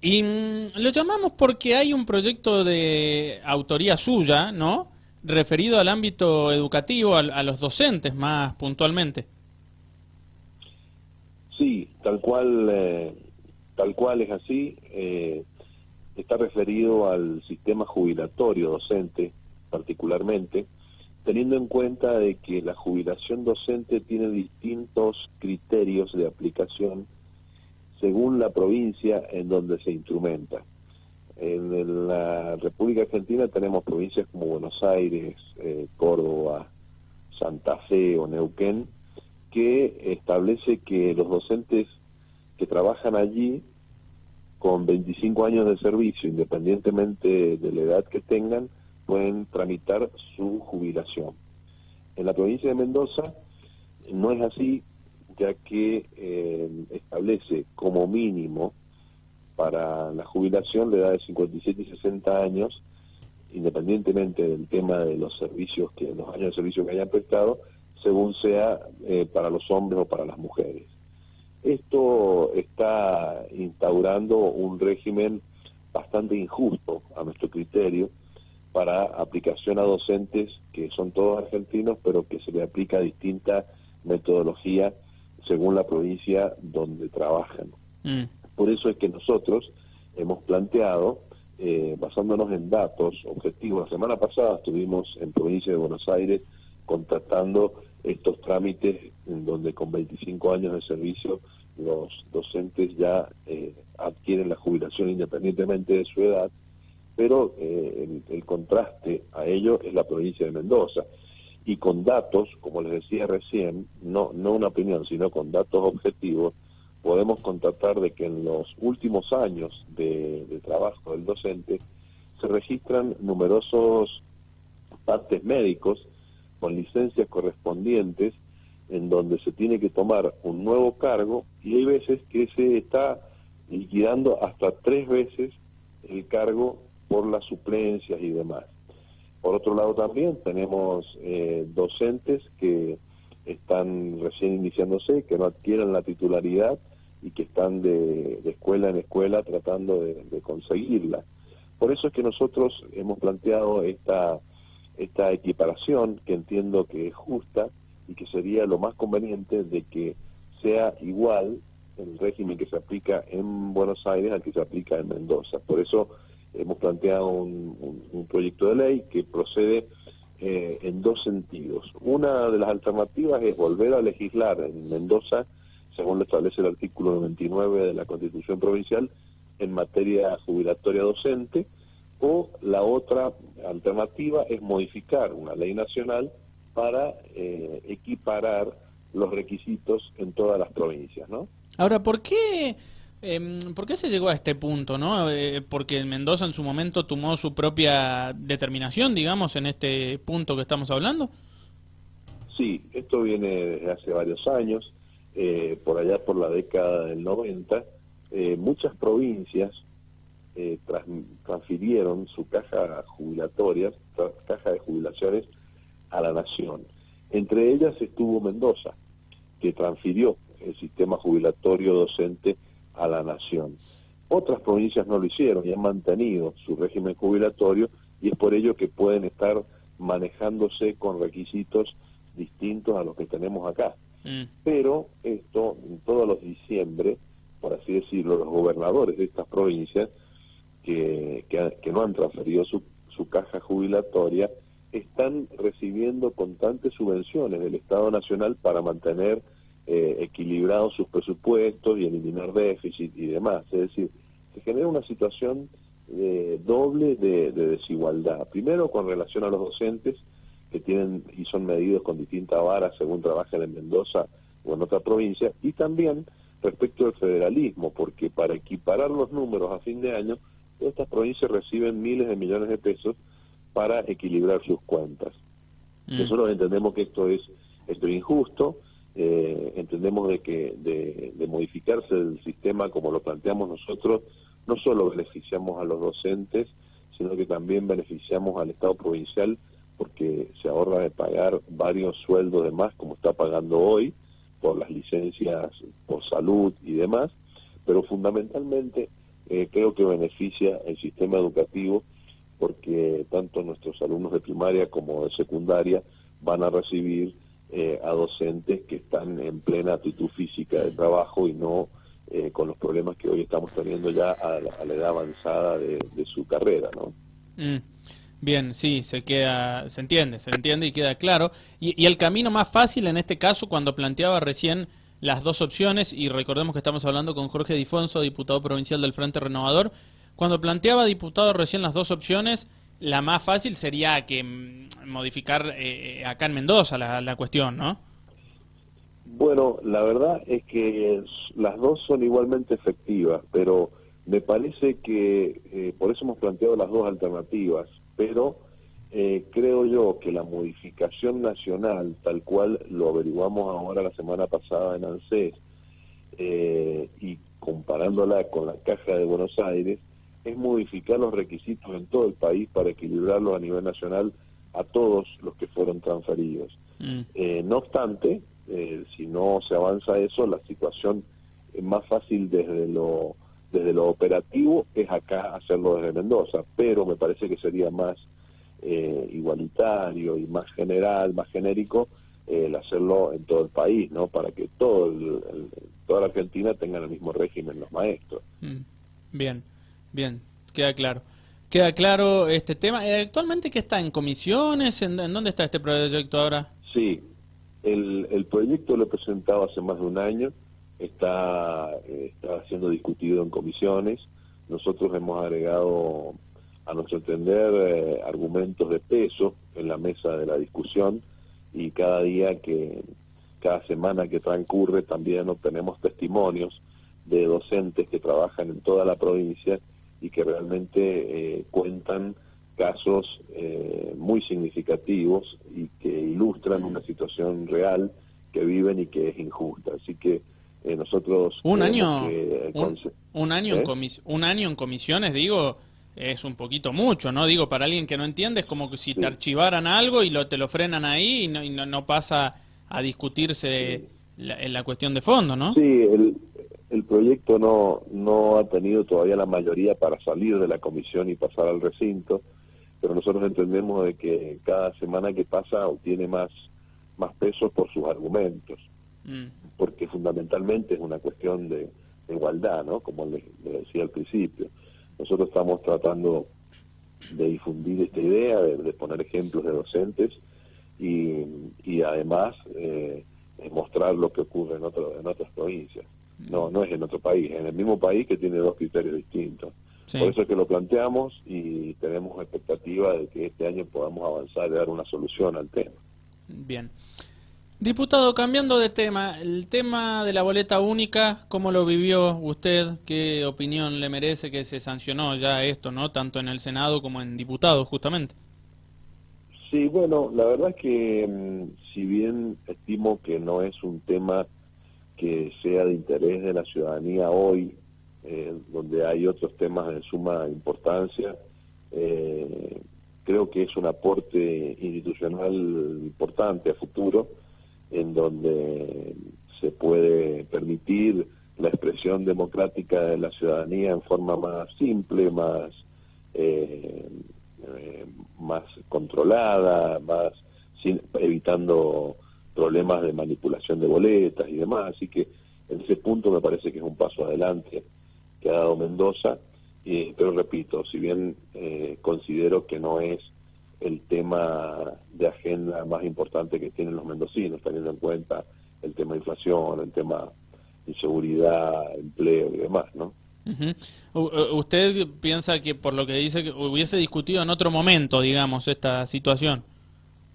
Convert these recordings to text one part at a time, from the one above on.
Y mm, lo llamamos porque hay un proyecto de autoría suya, ¿no? Referido al ámbito educativo, a, los docentes más puntualmente. Sí, tal cual, eh, tal cual es así. Eh, está referido al sistema jubilatorio docente, particularmente, teniendo en cuenta de que la jubilación docente tiene distintos criterios de aplicación según la provincia en donde se instrumenta. En la República Argentina tenemos provincias como Buenos Aires, eh, Córdoba, Santa Fe o Neuquén, que establece que los docentes que trabajan allí con 25 años de servicio, independientemente de la edad que tengan, pueden tramitar su jubilación. En la provincia de Mendoza no es así, ya que eh, establece como mínimo para la jubilación de edad de 57 y 60 años, independientemente del tema de los servicios que los años de servicio que hayan prestado, según sea eh, para los hombres o para las mujeres. Esto está instaurando un régimen bastante injusto a nuestro criterio para aplicación a docentes que son todos argentinos, pero que se le aplica distinta metodología según la provincia donde trabajan. Mm. Por eso es que nosotros hemos planteado, eh, basándonos en datos objetivos, la semana pasada estuvimos en provincia de Buenos Aires contratando estos trámites en donde con 25 años de servicio los docentes ya eh, adquieren la jubilación independientemente de su edad, pero eh, el, contraste a ello es la provincia de Mendoza. Y con datos, como les decía recién, no, no una opinión, sino con datos objetivos, podemos constatar de que en los últimos años de, trabajo del docente se registran numerosos partes médicos con licencias correspondientes en donde se tiene que tomar un nuevo cargo y hay veces que se está liquidando hasta tres veces el cargo por las suplencias y demás. Por otro lado también tenemos eh, docentes que están recién iniciándose, que no adquieren la titularidad y que están de, escuela en escuela tratando de, de, conseguirla. Por eso es que nosotros hemos planteado esta, esta equiparación, que entiendo que es justa, y que sería lo más conveniente de que sea igual el régimen que se aplica en Buenos Aires al que se aplica en Mendoza. Por eso hemos planteado un, proyecto de ley que procede eh, en dos sentidos. Una de las alternativas es volver a legislar en Mendoza, según lo establece el artículo 99 de la Constitución Provincial, en materia jubilatoria docente, o la otra alternativa es modificar una ley nacional para eh, equiparar los requisitos en todas las provincias, ¿no? Ahora, ¿por qué, eh, ¿por qué se llegó a este punto, no? Eh, porque Mendoza en su momento tomó su propia determinación, digamos, en este punto que estamos hablando. Sí, esto viene desde hace varios años, eh, por allá por la década del 90, muchas provincias transfirieron su caja jubilatoria, caja de jubilaciones, a la nación. Entre ellas estuvo Mendoza, que transfirió el sistema jubilatorio docente a la nación. Otras provincias no lo hicieron y han mantenido su régimen jubilatorio y es por ello que pueden estar manejándose con requisitos distintos a los que tenemos acá. Mm. Pero esto, todos los diciembre, por así decirlo, los gobernadores de estas provincias que, que, no han transferido su, su caja jubilatoria, están recibiendo constantes subvenciones del Estado Nacional para mantener eh, equilibrados sus presupuestos y eliminar déficit y demás. Es decir, se genera una situación eh, doble de, desigualdad. Primero, con relación a los docentes que tienen y son medidos con distintas varas según trabajan en Mendoza o en otra provincia, y también respecto al federalismo, porque para equiparar los números a fin de año, estas provincias reciben miles de millones de pesos para equilibrar sus cuentas. Mm. Nosotros entendemos que esto es, esto injusto, eh, entendemos de que de, modificarse el sistema como lo planteamos nosotros, no solo beneficiamos a los docentes, sino que también beneficiamos al Estado provincial porque se ahorra de pagar varios sueldos de más, como está pagando hoy, por las licencias por salud y demás, pero fundamentalmente eh, creo que beneficia el sistema educativo porque tanto nuestros alumnos de primaria como de secundaria van a recibir eh, a docentes que están en plena actitud física de trabajo y no eh, con los problemas que hoy estamos teniendo ya a la, edad avanzada de, su carrera, ¿no? Mm. Bien, sí, se queda, se entiende, se entiende y queda claro. Y, y, el camino más fácil en este caso, cuando planteaba recién las dos opciones, y recordemos que estamos hablando con Jorge Difonso, diputado provincial del Frente Renovador, cuando planteaba diputado recién las dos opciones, la más fácil sería que mm, modificar eh, acá en Mendoza la, la cuestión, ¿no? Bueno, la verdad es que las dos son igualmente efectivas, pero me parece que eh, por eso hemos planteado las dos alternativas, pero eh, creo yo que la modificación nacional, tal cual lo averiguamos ahora la semana pasada en ANSES, y comparándola con la Caja de Buenos Aires, es modificar los requisitos en todo el país para equilibrarlos a nivel nacional a todos los que fueron transferidos. Mm. Eh, no obstante, eh, si no se avanza eso, la situación es más fácil desde lo desde lo operativo es acá hacerlo desde Mendoza, pero me parece que sería más eh, igualitario y más general, más genérico el hacerlo en todo el país, ¿no? Para que todo toda la Argentina tenga el mismo régimen los maestros. Mm. Bien. Bien, queda claro. Queda claro este tema. Eh, ¿Actualmente qué está? ¿En comisiones? ¿En, dónde está este proyecto ahora? Sí, el, proyecto lo he presentado hace más de un año. Está, está siendo discutido en comisiones. Nosotros hemos agregado, a nuestro entender, eh, argumentos de peso en la mesa de la discusión y cada día que, cada semana que transcurre también obtenemos testimonios de docentes que trabajan en toda la provincia y que realmente eh, cuentan casos eh, muy significativos y que ilustran una situación real que viven y que es injusta. Así que eh, nosotros un año un, año en un año en comisiones digo es un poquito mucho, ¿no? Digo, para alguien que no entiende, es como que si te archivaran algo y lo, te lo frenan ahí y no, y no, pasa a discutirse la, la, cuestión de fondo, ¿no? Sí, el, el proyecto no, no ha tenido todavía la mayoría para salir de la comisión y pasar al recinto, pero nosotros entendemos de que cada semana que pasa obtiene más, más peso por sus argumentos, mm. porque fundamentalmente es una cuestión de, igualdad, ¿no? Como le, decía al principio. Nosotros estamos tratando de difundir esta idea, de, poner ejemplos de docentes y, y además eh, mostrar lo que ocurre en, otro, en otras provincias. No, no es en otro país, en el mismo país que tiene dos criterios distintos. Por eso es que lo planteamos y tenemos expectativa de que este año podamos avanzar y dar una solución al tema. Bien. Diputado, cambiando de tema, el tema de la boleta única, ¿cómo lo vivió usted? ¿Qué opinión le merece que se sancionó ya esto, no tanto en el Senado como en diputados, justamente? Sí, bueno, la verdad es que mm, si bien estimo que no es un tema que sea de interés de la ciudadanía hoy, eh, donde hay otros temas de suma importancia. Eh, creo que es un aporte institucional importante a futuro, en donde se puede permitir la expresión democrática de la ciudadanía en forma más simple, más, eh, más controlada, más evitando problemas de manipulación de boletas y demás, así que en ese punto me parece que es un paso adelante que ha dado Mendoza, pero repito, si bien eh, considero que no es el tema de agenda más importante que tienen los mendocinos, teniendo en cuenta el tema de inflación, el tema de inseguridad, empleo y demás, ¿no? ¿Usted piensa que por lo que dice que hubiese discutido en otro momento, digamos, esta situación?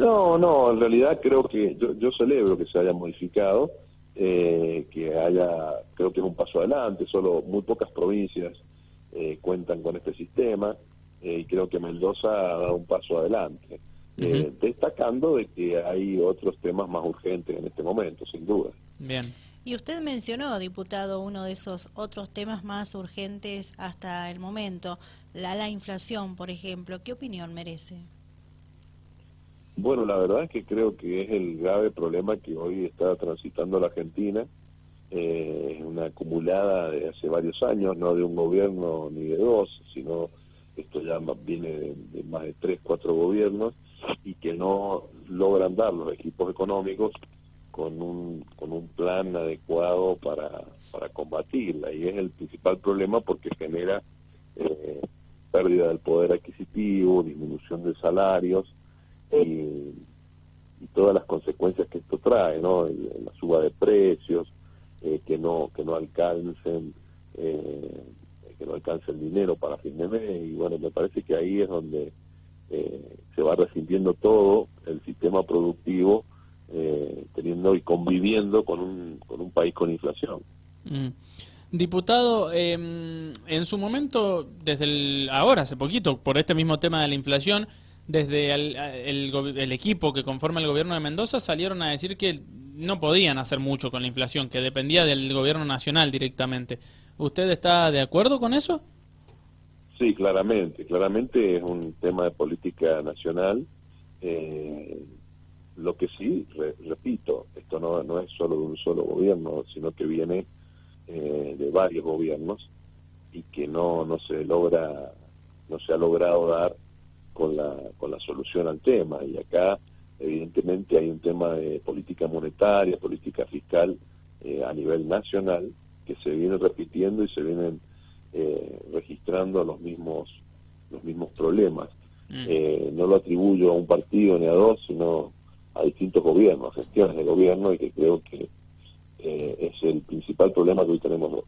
No, no, en realidad creo que yo, celebro que se haya modificado, eh, que haya, creo que es un paso adelante, solo muy pocas provincias eh, cuentan con este sistema eh, y creo que Mendoza ha dado un paso adelante, destacando de que hay otros temas más urgentes en este momento, sin duda. Bien. Y usted mencionó, diputado, uno de esos otros temas más urgentes hasta el momento, la, la inflación, por ejemplo. ¿Qué opinión merece? Bueno, la verdad es que creo que es el grave problema que hoy está transitando la Argentina eh, es una acumulada de hace varios años, no de un gobierno ni de dos, sino esto ya viene de, más de tres, cuatro gobiernos y que no logran dar los equipos económicos con un, con un plan adecuado para, para combatirla. Y es el principal problema porque genera eh, pérdida del poder adquisitivo, disminución de salarios y, todas las consecuencias que esto trae, ¿no? La suba de precios, eh, que no que no alcancen eh, que no alcance el dinero para fin de mes y bueno me parece que ahí es donde eh, se va resintiendo todo el sistema productivo teniendo y conviviendo con un con un país con inflación mm. Diputado, em, en su momento, desde el, ahora, hace poquito, por este mismo tema de la inflación, desde el, el, equipo que conforma el gobierno de Mendoza salieron a decir que no podían hacer mucho con la inflación, que dependía del gobierno nacional directamente. ¿Usted está de acuerdo con eso? Sí, claramente. Claramente es un tema de política nacional. Eh, lo que sí, repito, esto no, no es solo de un solo gobierno, sino que viene eh, de varios gobiernos y que no, no se logra, no se ha logrado dar con la, con la solución al tema. Y acá, evidentemente, hay un tema de política monetaria, política fiscal eh, a nivel nacional, que se viene repitiendo y se vienen eh, registrando los mismos, los mismos problemas. Mm. no lo atribuyo a un partido ni a dos, sino a distintos gobiernos, gestiones de gobierno, y que creo que eh, es el principal problema que hoy tenemos los,